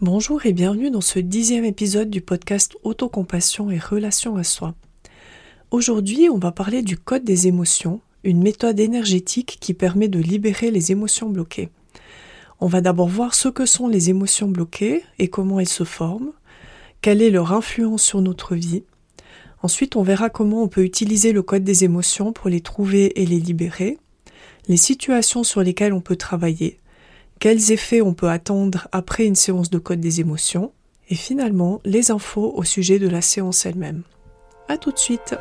Bonjour et bienvenue dans ce dixième épisode du podcast Autocompassion et Relation à soi. Aujourd'hui, on va parler du code des émotions, une méthode énergétique qui permet de libérer les émotions bloquées. On va d'abord voir ce que sont les émotions bloquées et comment elles se forment, quelle est leur influence sur notre vie. Ensuite, on verra comment on peut utiliser le code des émotions pour les trouver et les libérer, les situations sur lesquelles on peut travailler, quels effets on peut attendre après une séance de code des émotions, et finalement les infos au sujet de la séance elle-même. A tout de suite!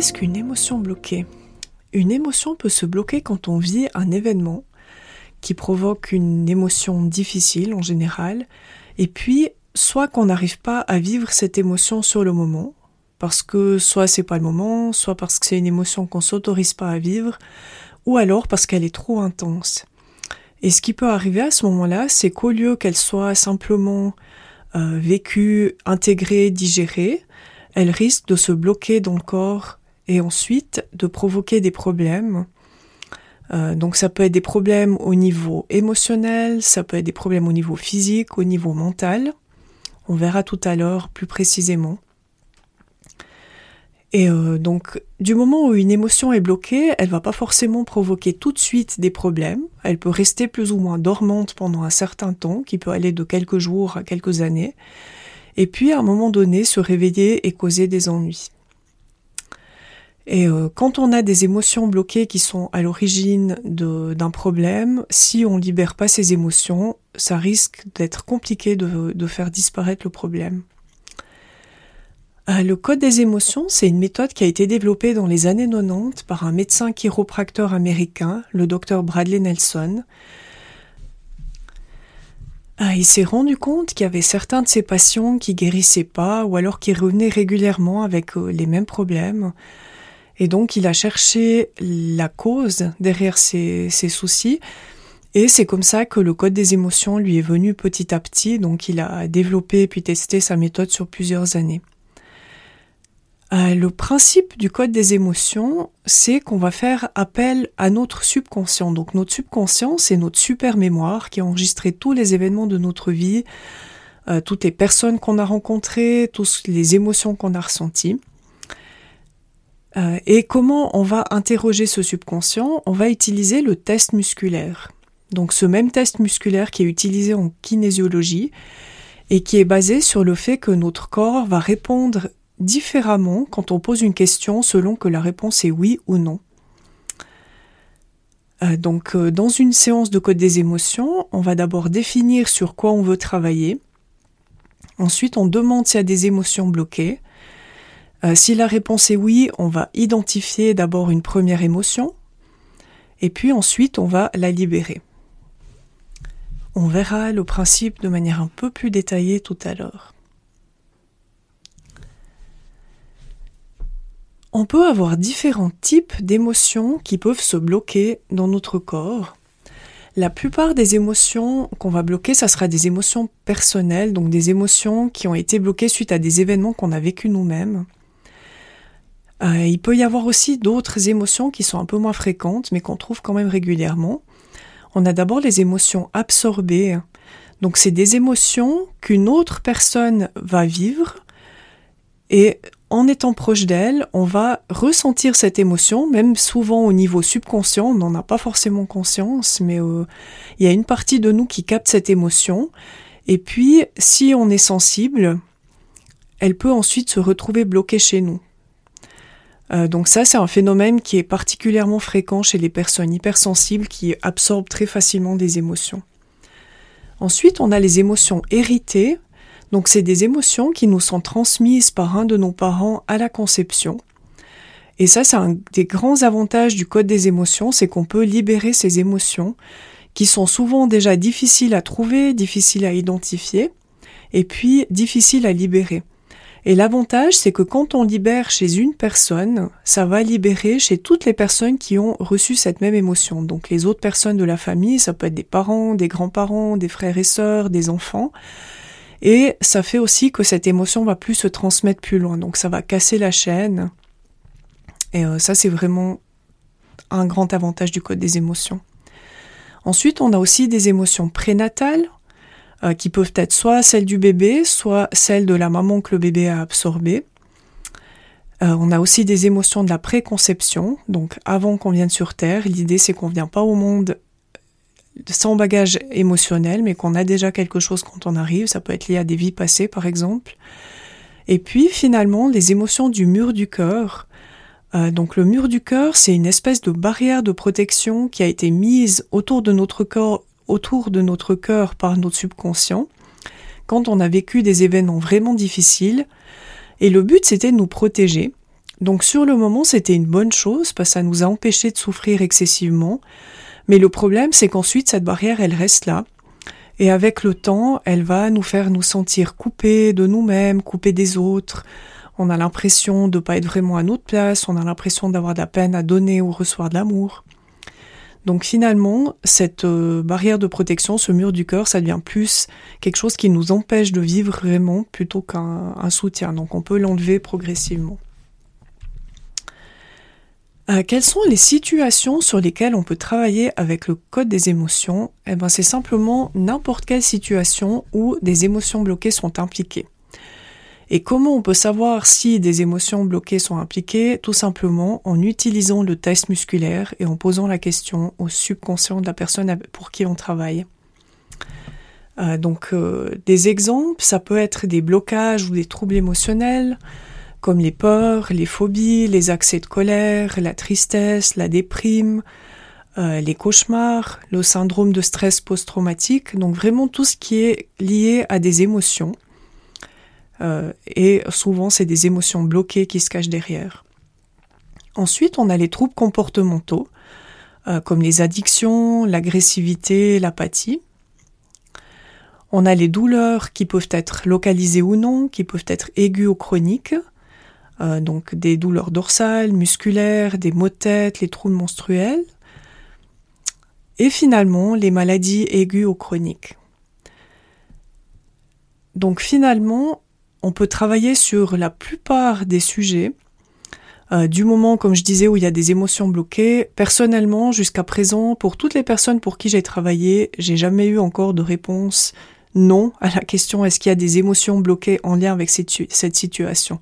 Qu'est-ce qu'une émotion bloquée? Une émotion peut se bloquer quand on vit un événement qui provoque une émotion difficile en général, et puis soit qu'on n'arrive pas à vivre cette émotion sur le moment, parce que soit c'est pas le moment, soit parce que c'est une émotion qu'on s'autorise pas à vivre, ou alors parce qu'elle est trop intense. Et ce qui peut arriver à ce moment-là, c'est qu'au lieu qu'elle soit simplement euh, vécue, intégrée, digérée, elle risque de se bloquer dans le corps et ensuite de provoquer des problèmes. Euh, donc ça peut être des problèmes au niveau émotionnel, ça peut être des problèmes au niveau physique, au niveau mental. On verra tout à l'heure plus précisément. Et euh, donc, du moment où une émotion est bloquée, elle va pas forcément provoquer tout de suite des problèmes. Elle peut rester plus ou moins dormante pendant un certain temps, qui peut aller de quelques jours à quelques années, et puis à un moment donné se réveiller et causer des ennuis. Et euh, quand on a des émotions bloquées qui sont à l'origine d'un problème, si on libère pas ces émotions, ça risque d'être compliqué de, de, faire disparaître le problème. Euh, le code des émotions, c'est une méthode qui a été développée dans les années 90 par un médecin chiropracteur américain, le docteur Bradley Nelson. Euh, il s'est rendu compte qu'il y avait certains de ses patients qui guérissaient pas ou alors qui revenaient régulièrement avec les mêmes problèmes. Et donc, il a cherché la cause derrière ses, soucis. Et c'est comme ça que le code des émotions lui est venu petit à petit. Donc, il a développé puis testé sa méthode sur plusieurs années. Euh, le principe du code des émotions, c'est qu'on va faire appel à notre subconscient. Donc notre subconscient, c'est notre super mémoire qui a enregistré tous les événements de notre vie, euh, toutes les personnes qu'on a rencontrées, toutes les émotions qu'on a ressenties. Euh, et comment on va interroger ce subconscient? On va utiliser le test musculaire. Donc ce même test musculaire qui est utilisé en kinésiologie et qui est basé sur le fait que notre corps va répondre différemment quand on pose une question selon que la réponse est oui ou non. Euh, donc euh, dans une séance de code des émotions, on va d'abord définir sur quoi on veut travailler. Ensuite, on demande s'il y a des émotions bloquées. Euh, si la réponse est oui, on va identifier d'abord une première émotion et puis ensuite on va la libérer. On verra le principe de manière un peu plus détaillée tout à l'heure. On peut avoir différents types d'émotions qui peuvent se bloquer dans notre corps. La plupart des émotions qu'on va bloquer, ça sera des émotions personnelles, donc des émotions qui ont été bloquées suite à des événements qu'on a vécus nous-mêmes. Euh, il peut y avoir aussi d'autres émotions qui sont un peu moins fréquentes, mais qu'on trouve quand même régulièrement. On a d'abord les émotions absorbées. Donc c'est des émotions qu'une autre personne va vivre et en étant proche d'elle, on va ressentir cette émotion, même souvent au niveau subconscient, on n'en a pas forcément conscience, mais euh, il y a une partie de nous qui capte cette émotion. Et puis, si on est sensible, elle peut ensuite se retrouver bloquée chez nous. Euh, donc ça, c'est un phénomène qui est particulièrement fréquent chez les personnes hypersensibles qui absorbent très facilement des émotions. Ensuite, on a les émotions héritées. Donc c'est des émotions qui nous sont transmises par un de nos parents à la conception. Et ça, c'est un des grands avantages du code des émotions, c'est qu'on peut libérer ces émotions qui sont souvent déjà difficiles à trouver, difficiles à identifier. et puis difficile à libérer. Et l'avantage, c'est que quand on libère chez une personne, ça va libérer chez toutes les personnes qui ont reçu cette même émotion. Donc les autres personnes de la famille, ça peut être des parents, des grands-parents, des frères et sœurs, des enfants. Et ça fait aussi que cette émotion va plus se transmettre plus loin. Donc ça va casser la chaîne. Et euh, ça, c'est vraiment un grand avantage du code des émotions. Ensuite, on a aussi des émotions prénatales, euh, qui peuvent être soit celles du bébé, soit celles de la maman que le bébé a absorbées. Euh, on a aussi des émotions de la préconception, donc avant qu'on vienne sur Terre, l'idée c'est qu'on ne vient pas au monde sans bagage émotionnel, mais qu'on a déjà quelque chose quand on arrive, ça peut être lié à des vies passées par exemple. Et puis finalement, les émotions du mur du cœur. Euh, donc le mur du cœur, c'est une espèce de barrière de protection qui a été mise autour de notre corps, autour de notre cœur par notre subconscient, quand on a vécu des événements vraiment difficiles. Et le but, c'était de nous protéger. Donc sur le moment, c'était une bonne chose parce que ça nous a empêché de souffrir excessivement. Mais le problème, c'est qu'ensuite, cette barrière, elle reste là. Et avec le temps, elle va nous faire nous sentir coupés de nous-mêmes, coupés des autres. On a l'impression de ne pas être vraiment à notre place, on a l'impression d'avoir de la peine à donner ou recevoir de l'amour. Donc finalement, cette euh, barrière de protection, ce mur du cœur, ça devient plus quelque chose qui nous empêche de vivre vraiment plutôt qu'un soutien. Donc on peut l'enlever progressivement. Euh, quelles sont les situations sur lesquelles on peut travailler avec le code des émotions? Eh ben, c'est simplement n'importe quelle situation où des émotions bloquées sont impliquées. Et comment on peut savoir si des émotions bloquées sont impliquées? Tout simplement en utilisant le test musculaire et en posant la question au subconscient de la personne pour qui on travaille. Euh, donc euh, des exemples, ça peut être des blocages ou des troubles émotionnels, comme les peurs, les phobies, les accès de colère, la tristesse, la déprime, euh, les cauchemars, le syndrome de stress post-traumatique, donc vraiment tout ce qui est lié à des émotions. Euh, et souvent, c'est des émotions bloquées qui se cachent derrière. Ensuite, on a les troubles comportementaux, euh, comme les addictions, l'agressivité, l'apathie. On a les douleurs qui peuvent être localisées ou non, qui peuvent être aiguës ou chroniques, euh, donc des douleurs dorsales, musculaires, des maux de tête, les troubles menstruels. Et finalement, les maladies aiguës ou chroniques. Donc finalement, on peut travailler sur la plupart des sujets. Euh, du moment, comme je disais, où il y a des émotions bloquées, personnellement, jusqu'à présent, pour toutes les personnes pour qui j'ai travaillé, j'ai jamais eu encore de réponse non à la question est-ce qu'il y a des émotions bloquées en lien avec cette, situation?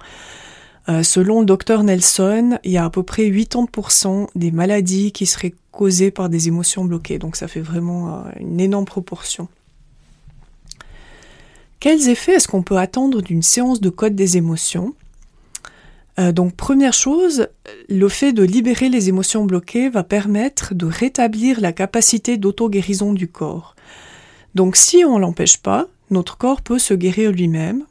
Euh, selon le docteur Nelson, il y a à peu près 80% des maladies qui seraient causées par des émotions bloquées. Donc ça fait vraiment euh, une énorme proportion. Quels effets est-ce qu'on peut attendre d'une séance de code des émotions? Euh, donc première chose, le fait de libérer les émotions bloquées va permettre de rétablir la capacité d'auto-guérison du corps. Donc si on l'empêche pas, notre corps peut se guérir lui-même.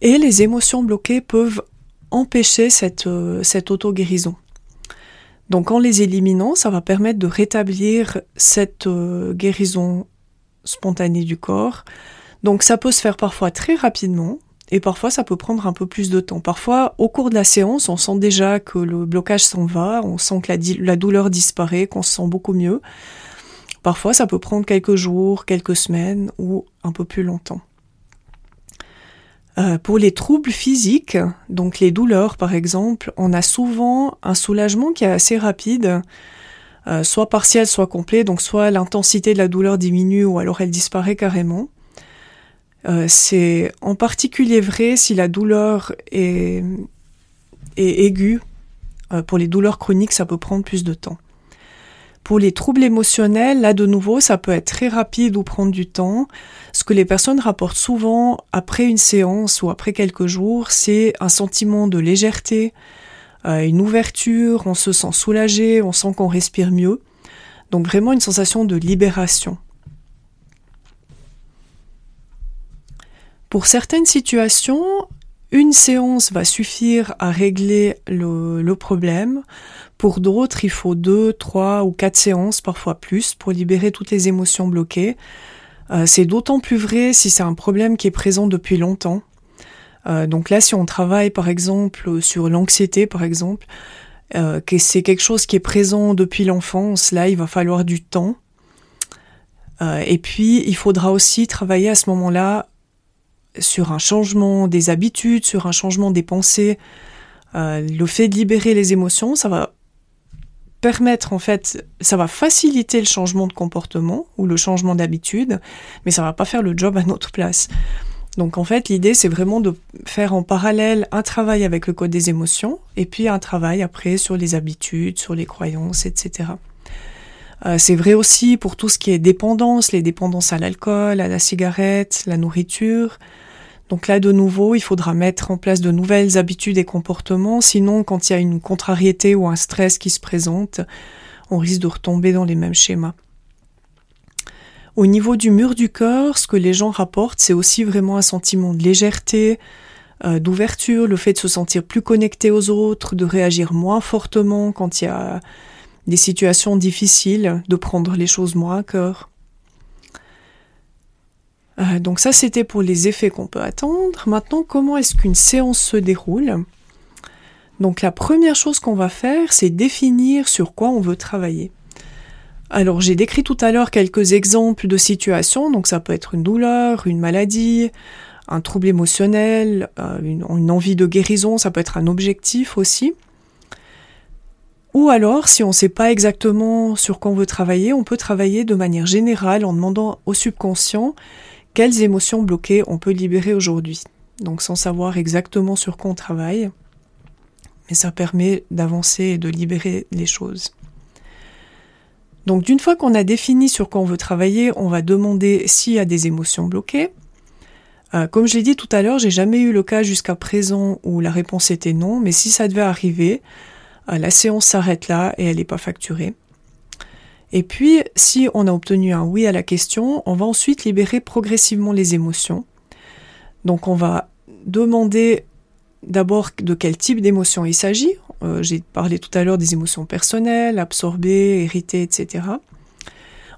Et les émotions bloquées peuvent empêcher cette, euh, auto-guérison. Donc en les éliminant, ça va permettre de rétablir cette euh, guérison spontanée du corps. Donc ça peut se faire parfois très rapidement et parfois ça peut prendre un peu plus de temps. Parfois au cours de la séance, on sent déjà que le blocage s'en va, on sent que la, douleur disparaît, qu'on se sent beaucoup mieux. Parfois ça peut prendre quelques jours, quelques semaines ou un peu plus longtemps. Euh, pour les troubles physiques, donc les douleurs par exemple, on a souvent un soulagement qui est assez rapide. Euh, soit partiel, soit complet, donc soit l'intensité de la douleur diminue ou alors elle disparaît carrément. Euh, c'est en particulier vrai si la douleur est, aiguë. Euh, pour les douleurs chroniques, ça peut prendre plus de temps. Pour les troubles émotionnels, là de nouveau, ça peut être très rapide ou prendre du temps. Ce que les personnes rapportent souvent après une séance ou après quelques jours, c'est un sentiment de légèreté, une ouverture, on se sent soulagé, on sent qu'on respire mieux. Donc vraiment une sensation de libération. Pour certaines situations, une séance va suffire à régler le, problème. Pour d'autres, il faut deux, trois ou quatre séances, parfois plus, pour libérer toutes les émotions bloquées. Euh, c'est d'autant plus vrai si c'est un problème qui est présent depuis longtemps. Euh, donc là, si on travaille par exemple sur l'anxiété, par exemple, euh, que c'est quelque chose qui est présent depuis l'enfance, là, il va falloir du temps. et puis, il faudra aussi travailler à ce moment-là sur un changement des habitudes, sur un changement des pensées. le fait de libérer les émotions, ça va permettre en fait, ça va faciliter le changement de comportement ou le changement d'habitude, mais ça va pas faire le job à notre place. Donc en fait, l'idée c'est vraiment de faire en parallèle un travail avec le code des émotions et puis un travail après sur les habitudes, sur les croyances, etc. Euh, c'est vrai aussi pour tout ce qui est dépendance, les dépendances à l'alcool, à la cigarette, la nourriture, donc là, de nouveau, il faudra mettre en place de nouvelles habitudes et comportements, sinon quand il y a une contrariété ou un stress qui se présente, on risque de retomber dans les mêmes schémas. Au niveau du mur du cœur, ce que les gens rapportent, c'est aussi vraiment un sentiment de légèreté, euh, d'ouverture, le fait de se sentir plus connecté aux autres, de réagir moins fortement quand il y a des situations difficiles, de prendre les choses moins à cœur. Euh, donc ça, c'était pour les effets qu'on peut attendre. Maintenant, comment est-ce qu'une séance se déroule? Donc la première chose qu'on va faire, c'est définir sur quoi on veut travailler. Alors j'ai décrit tout à l'heure quelques exemples de situations, donc ça peut être une douleur, une maladie, un trouble émotionnel, euh, une, une envie de guérison, ça peut être un objectif aussi. Ou alors, si on ne sait pas exactement sur quoi on veut travailler, on peut travailler de manière générale en demandant au subconscient quelles émotions bloquées on peut libérer aujourd'hui. Donc sans savoir exactement sur quoi on travaille, mais ça permet d'avancer et de libérer les choses. Donc d'une fois qu'on a défini sur quoi on veut travailler, on va demander s'il y a des émotions bloquées. Euh, comme je l'ai dit tout à l'heure, j'ai jamais eu le cas jusqu'à présent où la réponse était non, mais si ça devait arriver, euh, la séance s'arrête là et elle n'est pas facturée. Et puis, si on a obtenu un oui à la question, on va ensuite libérer progressivement les émotions. Donc, on va demander d'abord de quel type d'émotion il s'agit. Euh, j'ai parlé tout à l'heure des émotions personnelles, absorbées, héritées, etc.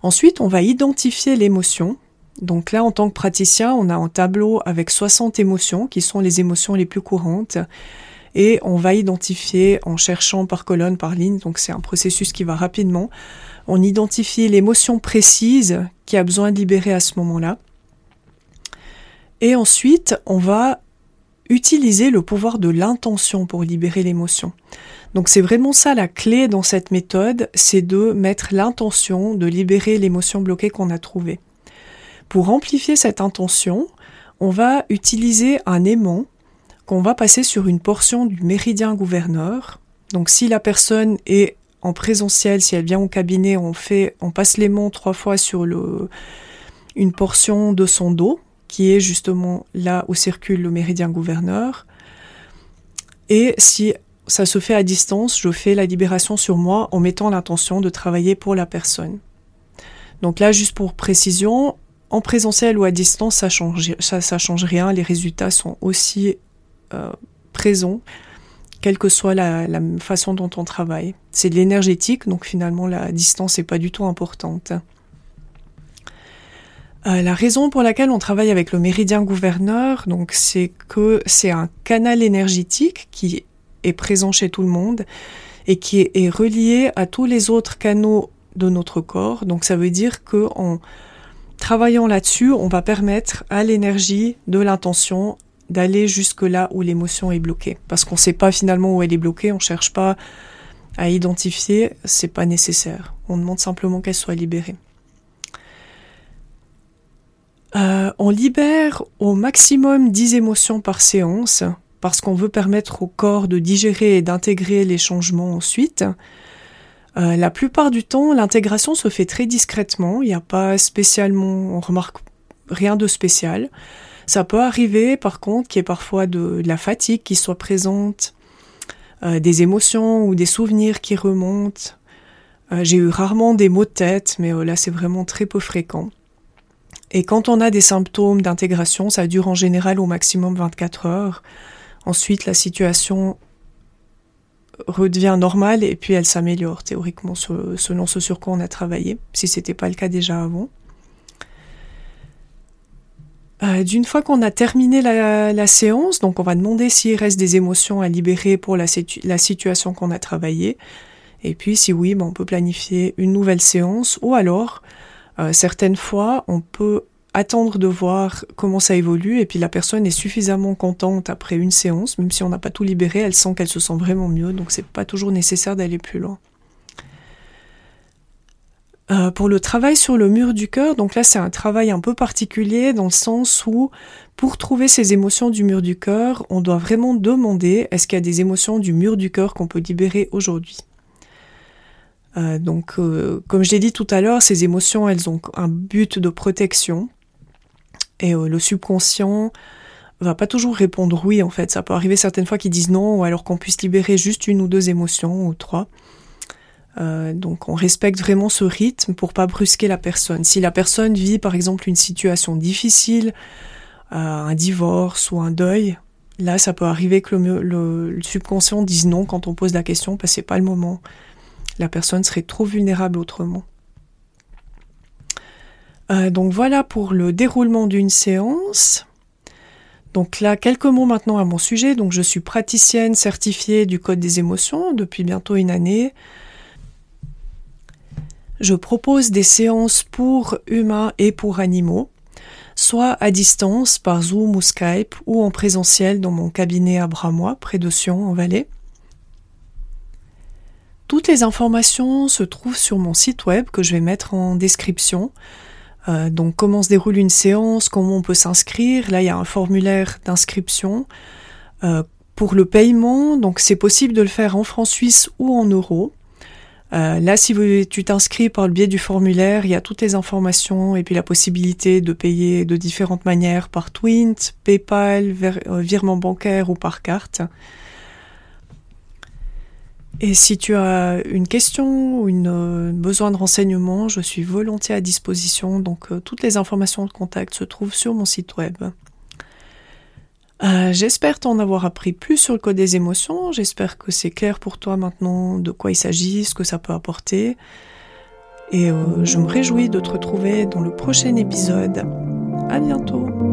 Ensuite, on va identifier l'émotion. Donc là, en tant que praticien, on a un tableau avec 60 émotions qui sont les émotions les plus courantes. Et on va identifier en cherchant par colonne, par ligne. Donc c'est un processus qui va rapidement on identifie l'émotion précise qui a besoin de libérer à ce moment-là. Et ensuite, on va utiliser le pouvoir de l'intention pour libérer l'émotion. Donc c'est vraiment ça la clé dans cette méthode, c'est de mettre l'intention de libérer l'émotion bloquée qu'on a trouvée. Pour amplifier cette intention, on va utiliser un aimant qu'on va passer sur une portion du méridien gouverneur. Donc si la personne est en présentiel, si elle vient au cabinet, on fait, on passe l'aimant trois fois sur une portion de son dos, qui est justement là où circule le méridien gouverneur. Et si ça se fait à distance, je fais la libération sur moi en mettant l'intention de travailler pour la personne. Donc là, juste pour précision, en présentiel ou à distance, ça change, change rien. Les résultats sont aussi euh, présents quelle que soit la, façon dont on travaille. C'est de l'énergétique, donc finalement la distance n'est pas du tout importante. Euh, la raison pour laquelle on travaille avec le méridien gouverneur, donc c'est que c'est un canal énergétique qui est présent chez tout le monde et qui est, relié à tous les autres canaux de notre corps. Donc ça veut dire que en travaillant là-dessus, on va permettre à l'énergie de l'intention d'aller jusque là où l'émotion est bloquée. Parce qu'on ne sait pas finalement où elle est bloquée, on ne cherche pas à identifier, c'est pas nécessaire. On demande simplement qu'elle soit libérée. Euh, on libère au maximum 10 émotions par séance parce qu'on veut permettre au corps de digérer et d'intégrer les changements ensuite. Euh, la plupart du temps, l'intégration se fait très discrètement. Il n'y a pas spécialement, on remarque rien de spécial. Ça peut arriver, par contre, qu'il y ait parfois de, la fatigue qui soit présente, euh, des émotions ou des souvenirs qui remontent. J'ai eu rarement des maux de tête, mais là, c'est vraiment très peu fréquent. Et quand on a des symptômes d'intégration, ça dure en général au maximum 24 heures. Ensuite, la situation redevient normale et puis elle s'améliore théoriquement selon ce sur quoi on a travaillé, si c'était pas le cas déjà avant. Euh, d'une fois qu'on a terminé la, séance, donc on va demander s'il reste des émotions à libérer pour la, situation qu'on a travaillée. Et puis si oui, ben, on peut planifier une nouvelle séance ou alors, euh, certaines fois, on peut attendre de voir comment ça évolue et puis la personne est suffisamment contente après une séance, même si on n'a pas tout libéré, elle sent qu'elle se sent vraiment mieux, donc c'est pas toujours nécessaire d'aller plus loin. Euh, pour le travail sur le mur du cœur, donc là c'est un travail un peu particulier dans le sens où pour trouver ces émotions du mur du cœur, on doit vraiment demander est-ce qu'il y a des émotions du mur du cœur qu'on peut libérer aujourd'hui. Euh, donc euh, comme je l'ai dit tout à l'heure, ces émotions elles ont un but de protection et le subconscient va pas toujours répondre oui en fait. Ça peut arriver certaines fois qu'ils disent non ou alors qu'on puisse libérer juste une ou deux émotions ou trois. Euh, donc on respecte vraiment ce rythme pour pas brusquer la personne. Si la personne vit par exemple une situation difficile, euh, un divorce ou un deuil, là ça peut arriver que le, subconscient dise non quand on pose la question parce que c'est pas le moment. La personne serait trop vulnérable autrement. Euh, donc voilà pour le déroulement d'une séance. Donc là, quelques mots maintenant à mon sujet. Donc je suis praticienne certifiée du Code des émotions depuis bientôt une année. Je propose des séances pour humains et pour animaux, soit à distance par Zoom ou Skype ou en présentiel dans mon cabinet à Bramois, près de Sion en Valais. Toutes les informations se trouvent sur mon site web que je vais mettre en description. Euh, donc comment se déroule une séance, comment on peut s'inscrire. Là, il y a un formulaire d'inscription. Euh, pour le paiement, donc c'est possible de le faire en francs suisses ou en euros. Euh, là, si tu t'inscris par le biais du formulaire, il y a toutes les informations et puis la possibilité de payer de différentes manières par Twint, PayPal, virement bancaire ou par carte. Et si tu as une question ou une, euh, besoin de renseignements, je suis volontiers à disposition. Donc toutes les informations de contact se trouvent sur mon site web. Euh, j'espère t'en avoir appris plus sur le code des émotions. J'espère que c'est clair pour toi maintenant de quoi il s'agit, ce que ça peut apporter. Et euh, je me réjouis de te retrouver dans le prochain épisode. À bientôt!